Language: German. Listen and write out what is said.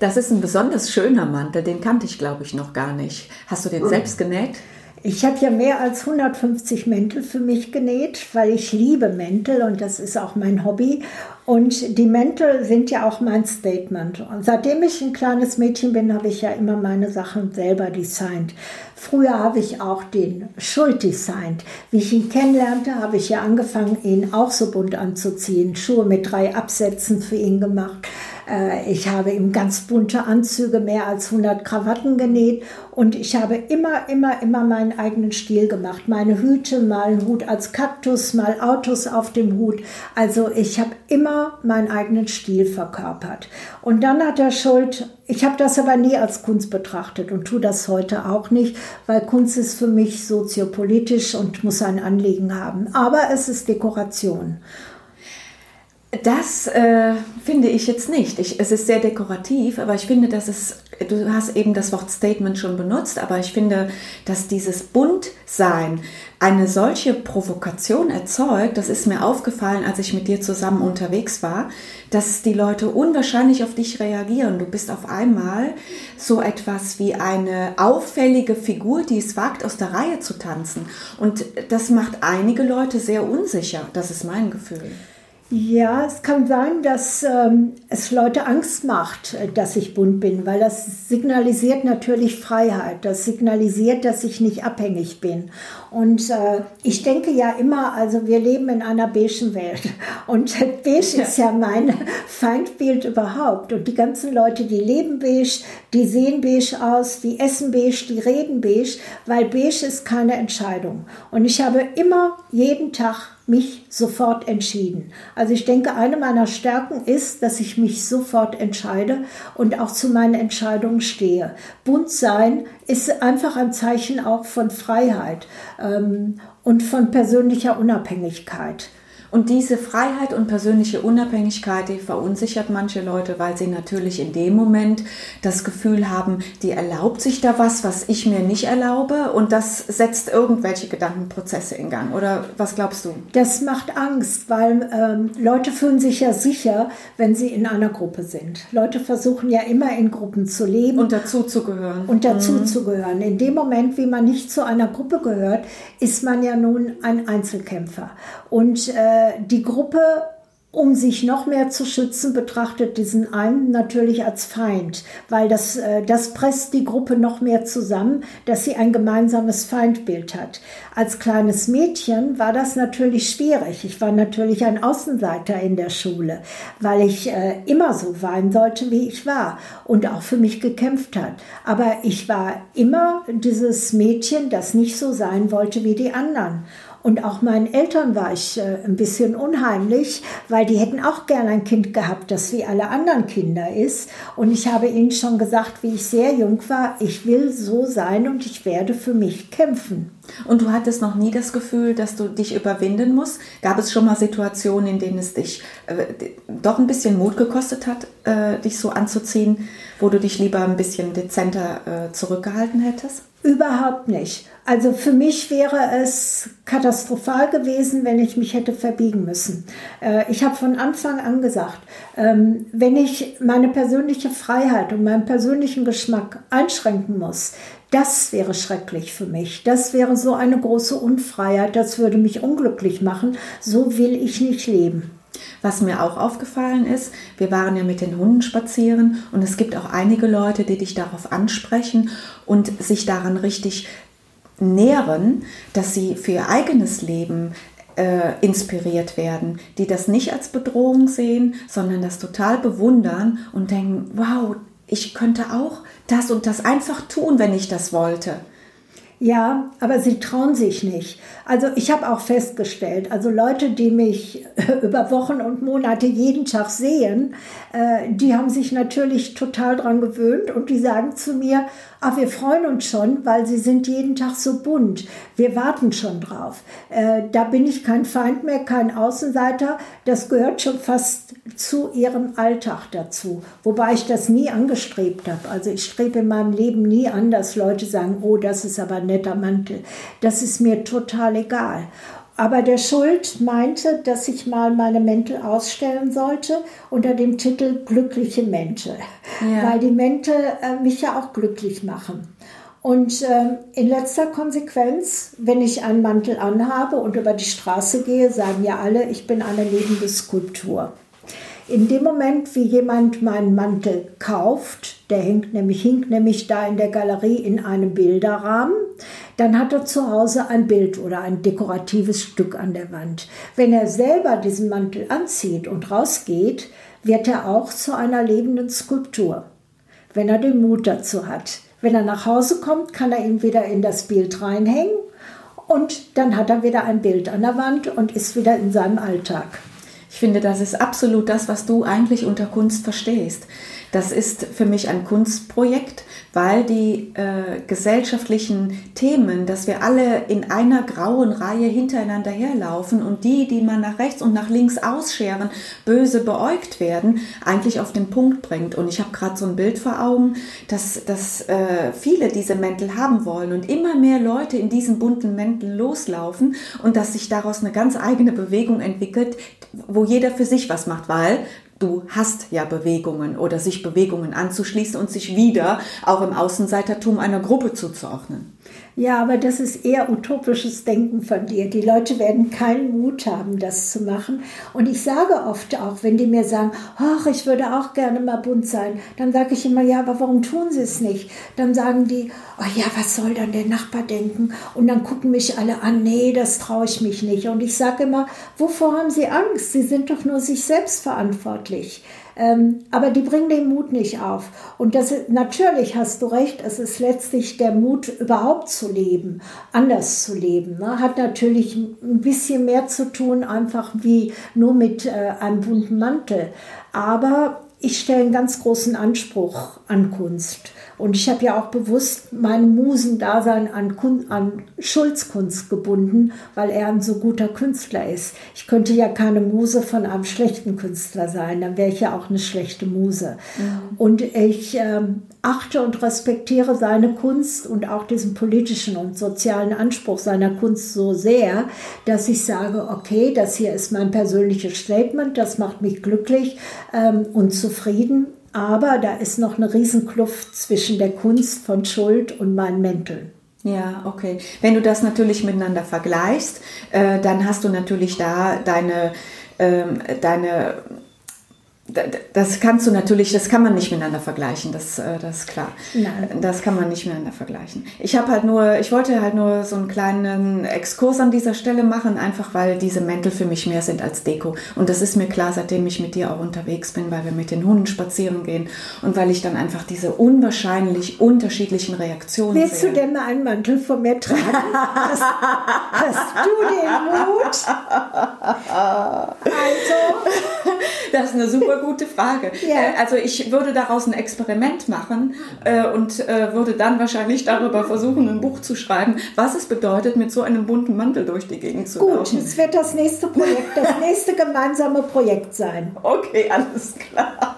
Das ist ein besonders schöner Mantel, den kannte ich, glaube ich, noch gar nicht. Hast du den selbst genäht? Ich habe ja mehr als 150 Mäntel für mich genäht, weil ich liebe Mäntel und das ist auch mein Hobby. Und die Mäntel sind ja auch mein Statement. Und seitdem ich ein kleines Mädchen bin, habe ich ja immer meine Sachen selber designt. Früher habe ich auch den Schuld designt. Wie ich ihn kennenlernte, habe ich ja angefangen, ihn auch so bunt anzuziehen. Schuhe mit drei Absätzen für ihn gemacht. Äh, ich habe ihm ganz bunte Anzüge, mehr als 100 Krawatten genäht und ich habe immer, immer, immer meinen eigenen Stil gemacht. Meine Hüte, mal einen Hut als Kaktus, mal Autos auf dem Hut. Also ich habe immer meinen eigenen Stil verkörpert. Und dann hat er Schuld, ich habe das aber nie als Kunst betrachtet und tue das heute auch nicht, weil Kunst ist für mich soziopolitisch und muss ein Anliegen haben. Aber es ist Dekoration. Das äh, finde ich jetzt nicht. Ich, es ist sehr dekorativ, aber ich finde, dass es, du hast eben das Wort Statement schon benutzt, aber ich finde, dass dieses Buntsein eine solche Provokation erzeugt, das ist mir aufgefallen, als ich mit dir zusammen unterwegs war, dass die Leute unwahrscheinlich auf dich reagieren. Du bist auf einmal so etwas wie eine auffällige Figur, die es wagt, aus der Reihe zu tanzen. Und das macht einige Leute sehr unsicher. Das ist mein Gefühl. Ja, es kann sein, dass ähm, es Leute Angst macht, äh, dass ich bunt bin, weil das signalisiert natürlich Freiheit. Das signalisiert, dass ich nicht abhängig bin. Und äh, ich denke ja immer, also wir leben in einer beigen Welt. Und beige ja. ist ja mein Feindbild überhaupt. Und die ganzen Leute, die leben beige, die sehen beige aus, die essen beige, die reden beige, weil beige ist keine Entscheidung. Und ich habe immer jeden Tag mich sofort entschieden. Also ich denke, eine meiner Stärken ist, dass ich mich sofort entscheide und auch zu meinen Entscheidungen stehe. Bunt sein ist einfach ein Zeichen auch von Freiheit ähm, und von persönlicher Unabhängigkeit. Und diese Freiheit und persönliche Unabhängigkeit, die verunsichert manche Leute, weil sie natürlich in dem Moment das Gefühl haben, die erlaubt sich da was, was ich mir nicht erlaube und das setzt irgendwelche Gedankenprozesse in Gang. Oder was glaubst du? Das macht Angst, weil ähm, Leute fühlen sich ja sicher, wenn sie in einer Gruppe sind. Leute versuchen ja immer in Gruppen zu leben. Und dazu zu gehören. Und dazu mhm. In dem Moment, wie man nicht zu einer Gruppe gehört, ist man ja nun ein Einzelkämpfer. Und äh, die Gruppe, um sich noch mehr zu schützen, betrachtet diesen einen natürlich als Feind, weil das, äh, das presst die Gruppe noch mehr zusammen, dass sie ein gemeinsames Feindbild hat. Als kleines Mädchen war das natürlich schwierig. Ich war natürlich ein Außenseiter in der Schule, weil ich äh, immer so sein sollte, wie ich war und auch für mich gekämpft hat. Aber ich war immer dieses Mädchen, das nicht so sein wollte wie die anderen. Und auch meinen Eltern war ich äh, ein bisschen unheimlich, weil die hätten auch gern ein Kind gehabt, das wie alle anderen Kinder ist. Und ich habe ihnen schon gesagt, wie ich sehr jung war, ich will so sein und ich werde für mich kämpfen. Und du hattest noch nie das Gefühl, dass du dich überwinden musst? Gab es schon mal Situationen, in denen es dich äh, doch ein bisschen Mut gekostet hat, äh, dich so anzuziehen, wo du dich lieber ein bisschen dezenter äh, zurückgehalten hättest? Überhaupt nicht. Also für mich wäre es katastrophal gewesen, wenn ich mich hätte verbiegen müssen. Äh, ich habe von Anfang an gesagt, ähm, wenn ich meine persönliche Freiheit und meinen persönlichen Geschmack einschränken muss, das wäre schrecklich für mich. Das wäre so eine große Unfreiheit, das würde mich unglücklich machen. So will ich nicht leben. Was mir auch aufgefallen ist, wir waren ja mit den Hunden spazieren und es gibt auch einige Leute, die dich darauf ansprechen und sich daran richtig nähren, dass sie für ihr eigenes Leben äh, inspiriert werden, die das nicht als Bedrohung sehen, sondern das total bewundern und denken, wow, ich könnte auch das und das einfach tun, wenn ich das wollte. Ja, aber sie trauen sich nicht. Also ich habe auch festgestellt, also Leute, die mich über Wochen und Monate jeden Tag sehen, äh, die haben sich natürlich total dran gewöhnt und die sagen zu mir, ah, wir freuen uns schon, weil sie sind jeden Tag so bunt. Wir warten schon drauf. Äh, da bin ich kein Feind mehr, kein Außenseiter. Das gehört schon fast zu ihrem Alltag dazu. Wobei ich das nie angestrebt habe. Also ich strebe in meinem Leben nie an, dass Leute sagen, oh, das ist aber netter Mantel. Das ist mir total egal. Aber der Schuld meinte, dass ich mal meine Mäntel ausstellen sollte unter dem Titel Glückliche Mäntel. ja. weil die Mäntel äh, mich ja auch glücklich machen. Und äh, in letzter Konsequenz, wenn ich einen Mantel anhabe und über die Straße gehe, sagen ja alle, ich bin eine lebende Skulptur. In dem Moment, wie jemand meinen Mantel kauft, der hängt nämlich, hinkt nämlich da in der Galerie in einem Bilderrahmen, dann hat er zu Hause ein Bild oder ein dekoratives Stück an der Wand. Wenn er selber diesen Mantel anzieht und rausgeht, wird er auch zu einer lebenden Skulptur, wenn er den Mut dazu hat. Wenn er nach Hause kommt, kann er ihn wieder in das Bild reinhängen und dann hat er wieder ein Bild an der Wand und ist wieder in seinem Alltag. Ich finde, das ist absolut das, was du eigentlich unter Kunst verstehst. Das ist für mich ein Kunstprojekt, weil die äh, gesellschaftlichen Themen, dass wir alle in einer grauen Reihe hintereinander herlaufen und die, die man nach rechts und nach links ausscheren, böse beäugt werden, eigentlich auf den Punkt bringt. Und ich habe gerade so ein Bild vor Augen, dass, dass äh, viele diese Mäntel haben wollen und immer mehr Leute in diesen bunten Mänteln loslaufen und dass sich daraus eine ganz eigene Bewegung entwickelt, wo jeder für sich was macht, weil du hast ja Bewegungen oder sich Bewegungen anzuschließen und sich wieder auch im Außenseitertum einer Gruppe zuzuordnen. Ja, aber das ist eher utopisches Denken von dir. Die Leute werden keinen Mut haben, das zu machen. Und ich sage oft auch, wenn die mir sagen, ach, ich würde auch gerne mal bunt sein, dann sage ich immer, ja, aber warum tun sie es nicht? Dann sagen die, oh ja, was soll dann der Nachbar denken? Und dann gucken mich alle an, nee, das traue ich mich nicht. Und ich sage immer, wovor haben sie Angst? Sie sind doch nur sich selbst verantwortlich. Ähm, aber die bringen den Mut nicht auf. Und das ist, natürlich hast du recht, es ist letztlich der Mut, überhaupt zu leben, anders zu leben. Ne? Hat natürlich ein bisschen mehr zu tun, einfach wie nur mit äh, einem bunten Mantel. Aber ich stelle einen ganz großen Anspruch an Kunst. Und ich habe ja auch bewusst mein Musendasein an, an Schulzkunst gebunden, weil er ein so guter Künstler ist. Ich könnte ja keine Muse von einem schlechten Künstler sein, dann wäre ich ja auch eine schlechte Muse. Mhm. Und ich äh, achte und respektiere seine Kunst und auch diesen politischen und sozialen Anspruch seiner Kunst so sehr, dass ich sage, okay, das hier ist mein persönliches Statement, das macht mich glücklich ähm, und zufrieden aber da ist noch eine Riesenkluft zwischen der Kunst von Schuld und meinen Mänteln. Ja, okay. Wenn du das natürlich miteinander vergleichst, äh, dann hast du natürlich da deine, ähm, deine das kannst du natürlich, das kann man nicht miteinander vergleichen, das, äh, das ist klar. Nein. Das kann man nicht miteinander vergleichen. Ich habe halt nur, ich wollte halt nur so einen kleinen Exkurs an dieser Stelle machen, einfach weil diese Mäntel für mich mehr sind als Deko. Und das ist mir klar, seitdem ich mit dir auch unterwegs bin, weil wir mit den Hunden spazieren gehen und weil ich dann einfach diese unwahrscheinlich unterschiedlichen Reaktionen Willst sehe. du denn mal einen Mantel von mir tragen? hast, hast du den Mut? Also. Das ist eine super gute Frage. Ja. Äh, also ich würde daraus ein Experiment machen äh, und äh, würde dann wahrscheinlich darüber versuchen, ein Buch zu schreiben, was es bedeutet, mit so einem bunten Mantel durch die Gegend zu Gut, laufen. Gut, es wird das nächste Projekt, das nächste gemeinsame Projekt sein. Okay, alles klar.